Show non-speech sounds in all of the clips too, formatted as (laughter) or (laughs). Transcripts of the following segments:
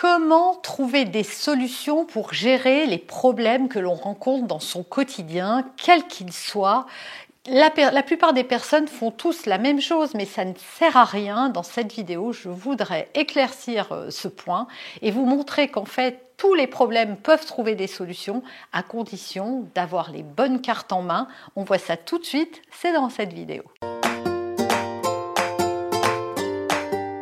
Comment trouver des solutions pour gérer les problèmes que l'on rencontre dans son quotidien, quels qu'ils soient la, plupart des personnes font tous la même chose, mais ça ne sert à rien. Dans cette vidéo, je voudrais éclaircir euh, ce point et vous montrer qu'en fait, tous les problèmes peuvent trouver des solutions à condition d'avoir les bonnes cartes en main. On voit ça tout de suite, c'est dans cette vidéo.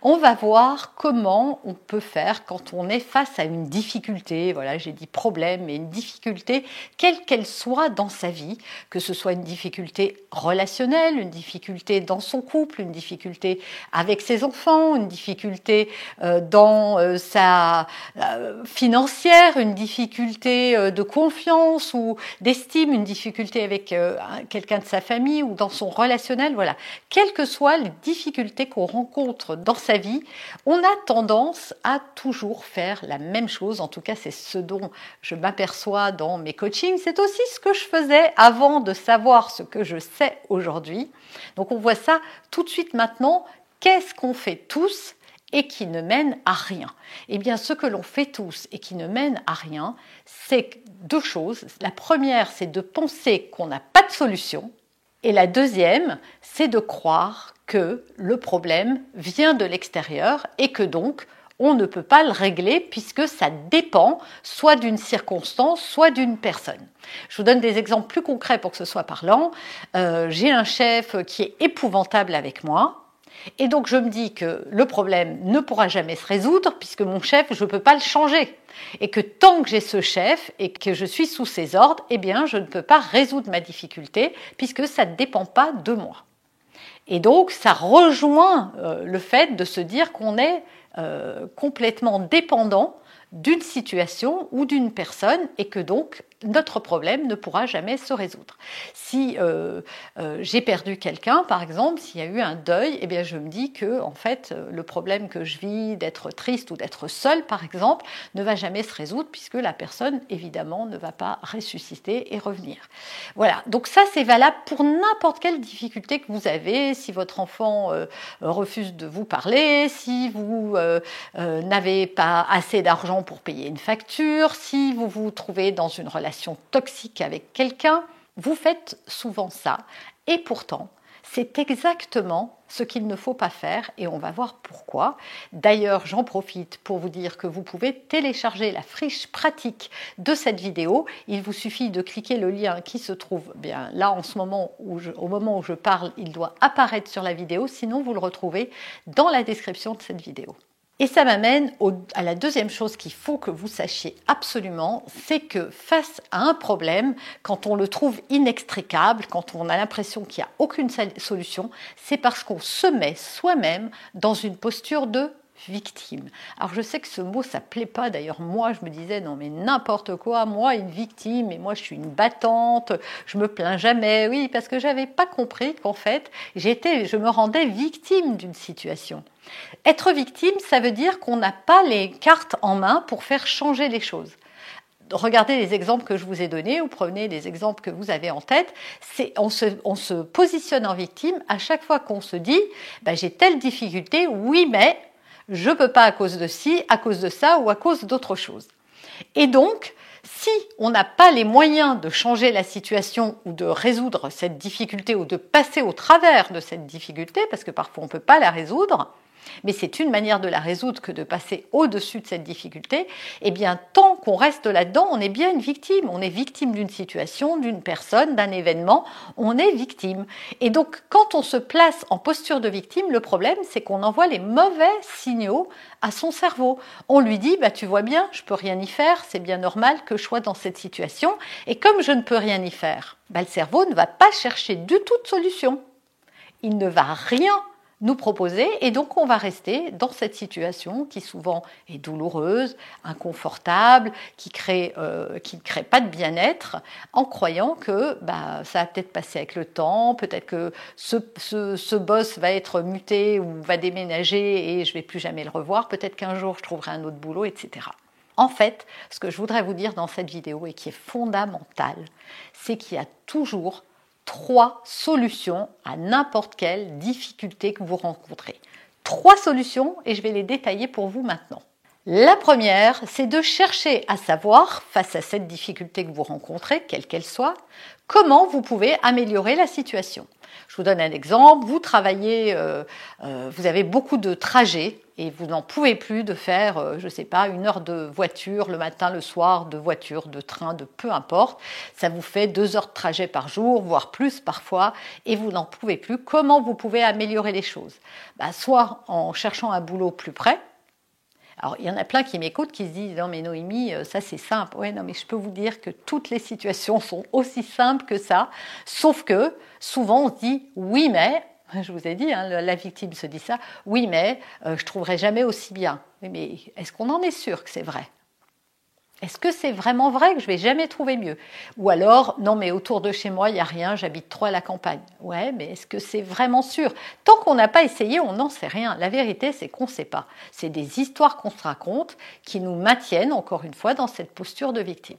On va voir comment on peut faire quand on est face à une difficulté, voilà, j'ai dit problème, mais une difficulté, quelle qu'elle soit dans sa vie, que ce soit une difficulté relationnelle, une difficulté dans son couple, une difficulté avec ses enfants, une difficulté euh, dans euh, sa euh, financière, une difficulté de confiance ou d'estime, une difficulté avec quelqu'un de sa famille ou dans son relationnel, voilà. Quelles que soient les difficultés qu'on rencontre dans sa vie, on a tendance à toujours faire la même chose. En tout cas, c'est ce dont je m'aperçois dans mes coachings. C'est aussi ce que je faisais avant de savoir ce que je sais aujourd'hui. Donc on voit ça tout de suite maintenant. Qu'est-ce qu'on fait tous et qui ne mène à rien? Eh bien, ce que l'on fait tous et qui ne mène à rien, c'est deux choses. La première, c'est de penser qu'on n'a pas de solution. Et la deuxième, c'est de croire que le problème vient de l'extérieur et que donc on ne peut pas le régler puisque ça dépend soit d'une circonstance, soit d'une personne. Je vous donne des exemples plus concrets pour que ce soit parlant. Euh, j'ai un chef qui est épouvantable avec moi. Et donc je me dis que le problème ne pourra jamais se résoudre puisque mon chef, je ne peux pas le changer. Et que tant que j'ai ce chef et que je suis sous ses ordres, eh bien je ne peux pas résoudre ma difficulté puisque ça ne dépend pas de moi. Et donc, ça rejoint euh, le fait de se dire qu'on est euh, complètement dépendant d'une situation ou d'une personne et que donc notre problème ne pourra jamais se résoudre. Si euh, euh, j'ai perdu quelqu'un, par exemple, s'il y a eu un deuil, eh bien je me dis que en fait euh, le problème que je vis d'être triste ou d'être seule, par exemple, ne va jamais se résoudre puisque la personne évidemment ne va pas ressusciter et revenir. Voilà. Donc ça c'est valable pour n'importe quelle difficulté que vous avez. Si votre enfant refuse de vous parler, si vous n'avez pas assez d'argent pour payer une facture, si vous vous trouvez dans une relation toxique avec quelqu'un, vous faites souvent ça. Et pourtant, c'est exactement ce qu'il ne faut pas faire et on va voir pourquoi. D'ailleurs, j'en profite pour vous dire que vous pouvez télécharger la friche pratique de cette vidéo. Il vous suffit de cliquer le lien qui se trouve bien là en ce moment au moment où je parle, il doit apparaître sur la vidéo, sinon vous le retrouvez dans la description de cette vidéo. Et ça m'amène à la deuxième chose qu'il faut que vous sachiez absolument, c'est que face à un problème, quand on le trouve inextricable, quand on a l'impression qu'il n'y a aucune solution, c'est parce qu'on se met soi-même dans une posture de victime. Alors je sais que ce mot ça plaît pas d'ailleurs moi je me disais non mais n'importe quoi moi une victime et moi je suis une battante je me plains jamais oui parce que j'avais pas compris qu'en fait j'étais je me rendais victime d'une situation. Être victime ça veut dire qu'on n'a pas les cartes en main pour faire changer les choses regardez les exemples que je vous ai donnés ou prenez les exemples que vous avez en tête. C'est on se, on se positionne en victime à chaque fois qu'on se dit ben, j'ai telle difficulté, oui mais je peux pas à cause de ci, à cause de ça ou à cause d'autre chose. Et donc, si on n'a pas les moyens de changer la situation ou de résoudre cette difficulté ou de passer au travers de cette difficulté, parce que parfois on ne peut pas la résoudre, mais c'est une manière de la résoudre que de passer au-dessus de cette difficulté, eh bien, tant qu'on reste là-dedans, on est bien une victime. On est victime d'une situation, d'une personne, d'un événement, on est victime. Et donc, quand on se place en posture de victime, le problème, c'est qu'on envoie les mauvais signaux à son cerveau. On lui dit, bah, tu vois bien, je peux rien y faire, c'est bien normal que je sois dans cette situation. Et comme je ne peux rien y faire, bah, le cerveau ne va pas chercher du tout de solution. Il ne va rien nous proposer et donc on va rester dans cette situation qui souvent est douloureuse, inconfortable, euh, qui ne crée pas de bien-être en croyant que bah, ça va peut-être passer avec le temps, peut-être que ce, ce, ce, boss va être muté ou va déménager et je vais plus jamais le revoir, peut-être qu'un jour je trouverai un autre boulot, etc. En fait, ce que je voudrais vous dire dans cette vidéo et qui est fondamental, c'est qu'il y a toujours trois solutions à n'importe quelle difficulté que vous rencontrez. Trois solutions et je vais les détailler pour vous maintenant. La première, c'est de chercher à savoir, face à cette difficulté que vous rencontrez, quelle qu'elle soit, comment vous pouvez améliorer la situation. Je vous donne un exemple. Vous travaillez, euh, euh, vous avez beaucoup de trajets et vous n'en pouvez plus de faire, euh, je ne sais pas, une heure de voiture le matin, le soir, de voiture, de train, de peu importe. Ça vous fait deux heures de trajet par jour, voire plus parfois, et vous n'en pouvez plus. Comment vous pouvez améliorer les choses? Bah, Soit en cherchant un boulot plus près, alors, il y en a plein qui m'écoutent, qui se disent Non, mais Noémie, euh, ça c'est simple. Oui, non, mais je peux vous dire que toutes les situations sont aussi simples que ça, sauf que souvent on se dit Oui, mais, (laughs) je vous ai dit, hein, la victime se dit ça, oui, mais euh, je ne trouverai jamais aussi bien. Mais est-ce qu'on en est sûr que c'est vrai? Est-ce que c'est vraiment vrai que je vais jamais trouver mieux? Ou alors, non, mais autour de chez moi, il n'y a rien, j'habite trop à la campagne. Ouais, mais est-ce que c'est vraiment sûr? Tant qu'on n'a pas essayé, on n'en sait rien. La vérité, c'est qu'on ne sait pas. C'est des histoires qu'on se raconte qui nous maintiennent, encore une fois, dans cette posture de victime.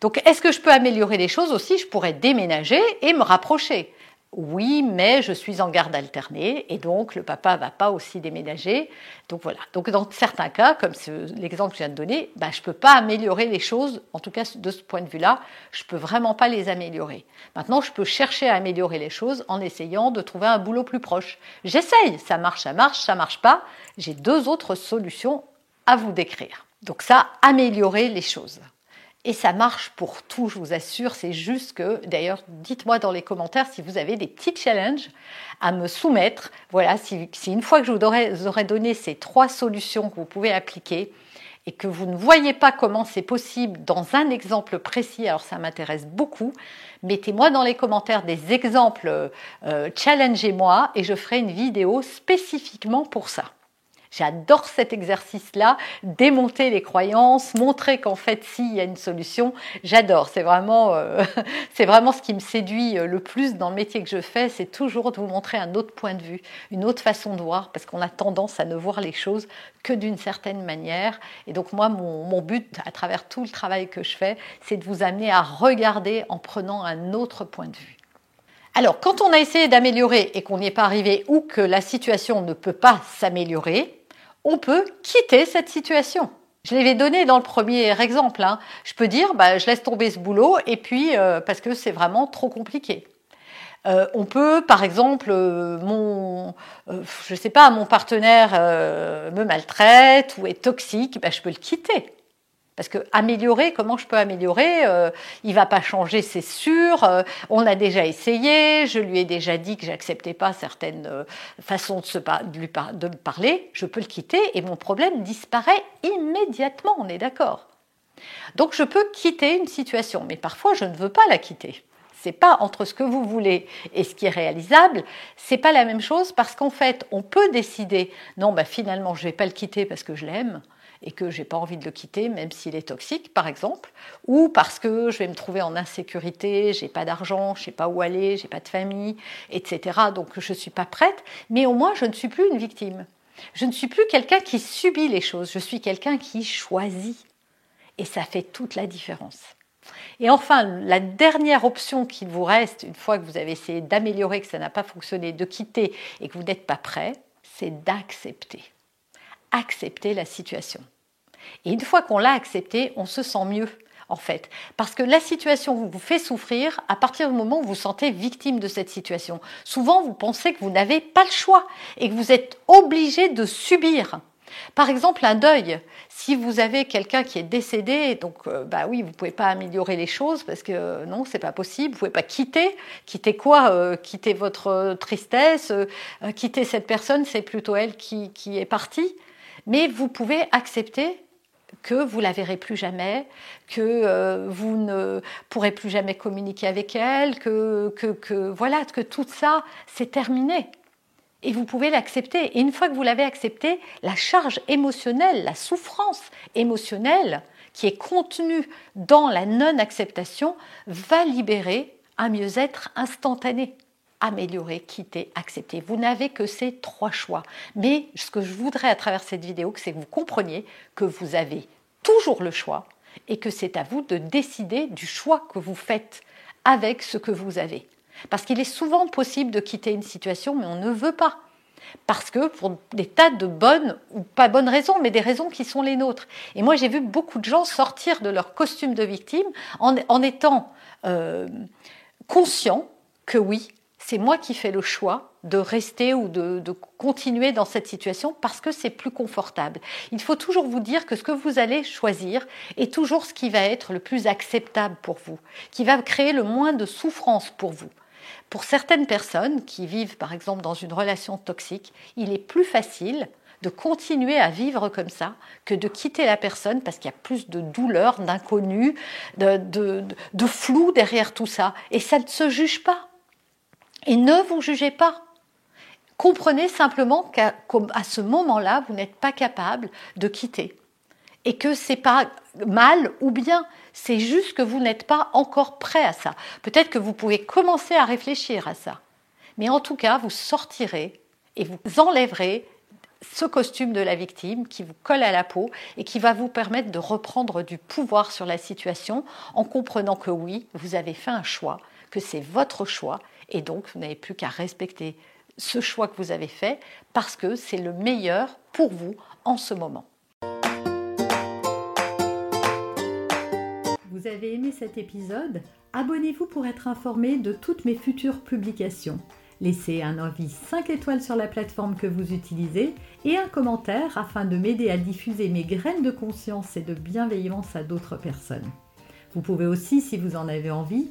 Donc, est-ce que je peux améliorer les choses aussi? Je pourrais déménager et me rapprocher oui, mais je suis en garde alternée et donc le papa va pas aussi déménager. Donc voilà. Donc dans certains cas, comme l'exemple que je viens de donner, bah, je peux pas améliorer les choses. En tout cas, de ce point de vue-là, je peux vraiment pas les améliorer. Maintenant, je peux chercher à améliorer les choses en essayant de trouver un boulot plus proche. J'essaye. Ça marche, ça marche, ça marche pas. J'ai deux autres solutions à vous décrire. Donc ça, améliorer les choses. Et ça marche pour tout, je vous assure. C'est juste que, d'ailleurs, dites-moi dans les commentaires si vous avez des petits challenges à me soumettre. Voilà, si, une fois que je vous aurai, donné ces trois solutions que vous pouvez appliquer et que vous ne voyez pas comment c'est possible dans un exemple précis, alors ça m'intéresse beaucoup, mettez-moi dans les commentaires des exemples, euh, challengez-moi et je ferai une vidéo spécifiquement pour ça. J'adore cet exercice-là, démonter les croyances, montrer qu'en fait, si, il y a une solution. J'adore. C'est vraiment, euh, (laughs) c'est vraiment ce qui me séduit euh, le plus dans le métier que je fais. C'est toujours de vous montrer un autre point de vue, une autre façon de voir, parce qu'on a tendance à ne voir les choses que d'une certaine manière. Et donc, moi, mon, mon but, à travers tout le travail que je fais, c'est de vous amener à regarder en prenant un autre point de vue. Alors, quand on a essayé d'améliorer et qu'on n'y est pas arrivé ou que la situation ne peut pas s'améliorer, on peut quitter cette situation. Je l'avais donné dans le premier exemple. Hein. Je peux dire, bah, je laisse tomber ce boulot et puis euh, parce que c'est vraiment trop compliqué. Euh, on peut, par exemple, euh, mon, je sais pas, mon partenaire me maltraite ou est toxique, bah, je peux le quitter. Parce que améliorer, comment je peux améliorer euh, Il va pas changer, c'est sûr. Euh, on a déjà essayé. Je lui ai déjà dit que j'acceptais pas certaines euh, façons de, lui me parler. Je peux le quitter et mon problème disparaît immédiatement. On est d'accord. Donc je peux quitter une situation, mais parfois je ne veux pas la quitter. C'est pas entre ce que vous voulez et ce qui est réalisable, c'est pas la même chose parce qu'en fait, on peut décider non, bah finalement, je vais pas le quitter parce que je l'aime et que j'ai pas envie de le quitter, même s'il est toxique, par exemple, ou parce que je vais me trouver en insécurité, j'ai pas d'argent, je sais pas où aller, j'ai pas de famille, etc. Donc je suis pas prête, mais au moins je ne suis plus une victime. Je ne suis plus quelqu'un qui subit les choses, je suis quelqu'un qui choisit. Et ça fait toute la différence. Et enfin, la dernière option qu'il vous reste, une fois que vous avez essayé d'améliorer, que ça n'a pas fonctionné, de quitter et que vous n'êtes pas prêt, c'est d'accepter. Accepter la situation. Et une fois qu'on l'a accepté, on se sent mieux. en fait. Parce que la situation vous fait souffrir à partir du moment où vous vous sentez victime de cette situation. Souvent, vous pensez que vous n'avez pas le choix et que vous êtes obligé de subir. Par exemple, un deuil. Si vous avez quelqu'un qui est décédé, donc euh, bah oui, vous pouvez pas améliorer les choses parce que euh, non, c'est pas possible. Vous pouvez pas quitter. Quitter quoi euh, Quitter votre tristesse. quitter cette personne, c'est plutôt elle qui, qui est partie. Mais vous pouvez accepter que vous la verrez plus jamais, que euh, vous ne pourrez plus jamais communiquer avec elle, que, voilà, que tout ça, c'est terminé. Et vous pouvez l'accepter. Et une fois que vous l'avez accepté, la charge émotionnelle, la souffrance émotionnelle qui est contenue dans la non-acceptation va libérer un mieux-être instantané améliorer, quitter, accepter. Vous n'avez que ces trois choix. Mais ce que je voudrais à travers cette vidéo, c'est que vous compreniez que vous avez toujours le choix et que c'est à vous de décider du choix que vous faites avec ce que vous avez. Parce qu'il est souvent possible de quitter une situation, mais on ne veut pas. Parce que pour des tas de bonnes ou pas bonnes raisons, mais des raisons qui sont les nôtres. Et moi, j'ai vu beaucoup de gens sortir de leur costume de victime en, étant euh, conscients que oui, c'est moi qui fais le choix de rester ou de, continuer dans cette situation parce que c'est plus confortable. Il faut toujours vous dire que ce que vous allez choisir est toujours ce qui va être le plus acceptable pour vous, qui va créer le moins de souffrance pour vous. Pour certaines personnes qui vivent par exemple dans une relation toxique, il est plus facile de continuer à vivre comme ça que de quitter la personne parce qu'il y a plus de douleur, d'inconnu, de, de flou derrière tout ça. Et ça ne se juge pas. Et ne vous jugez pas. Comprenez simplement qu'à ce moment-là, vous n'êtes pas capable de quitter. Et que c'est pas mal ou bien, c'est juste que vous n'êtes pas encore prêt à ça. Peut-être que vous pouvez commencer à réfléchir à ça. Mais en tout cas, vous sortirez et vous enlèverez ce costume de la victime qui vous colle à la peau et qui va vous permettre de reprendre du pouvoir sur la situation en comprenant que oui, vous avez fait un choix, que c'est votre choix et donc, vous n'avez plus qu'à respecter ce choix que vous avez fait parce que c'est le meilleur pour vous en ce moment. Vous avez aimé cet épisode? Abonnez-vous pour être informé de toutes mes futures publications. Laissez un avis 5 étoiles sur la plateforme que vous utilisez et un commentaire afin de m'aider à diffuser mes graines de conscience et de bienveillance à d'autres personnes. Vous pouvez aussi, si vous en avez envie,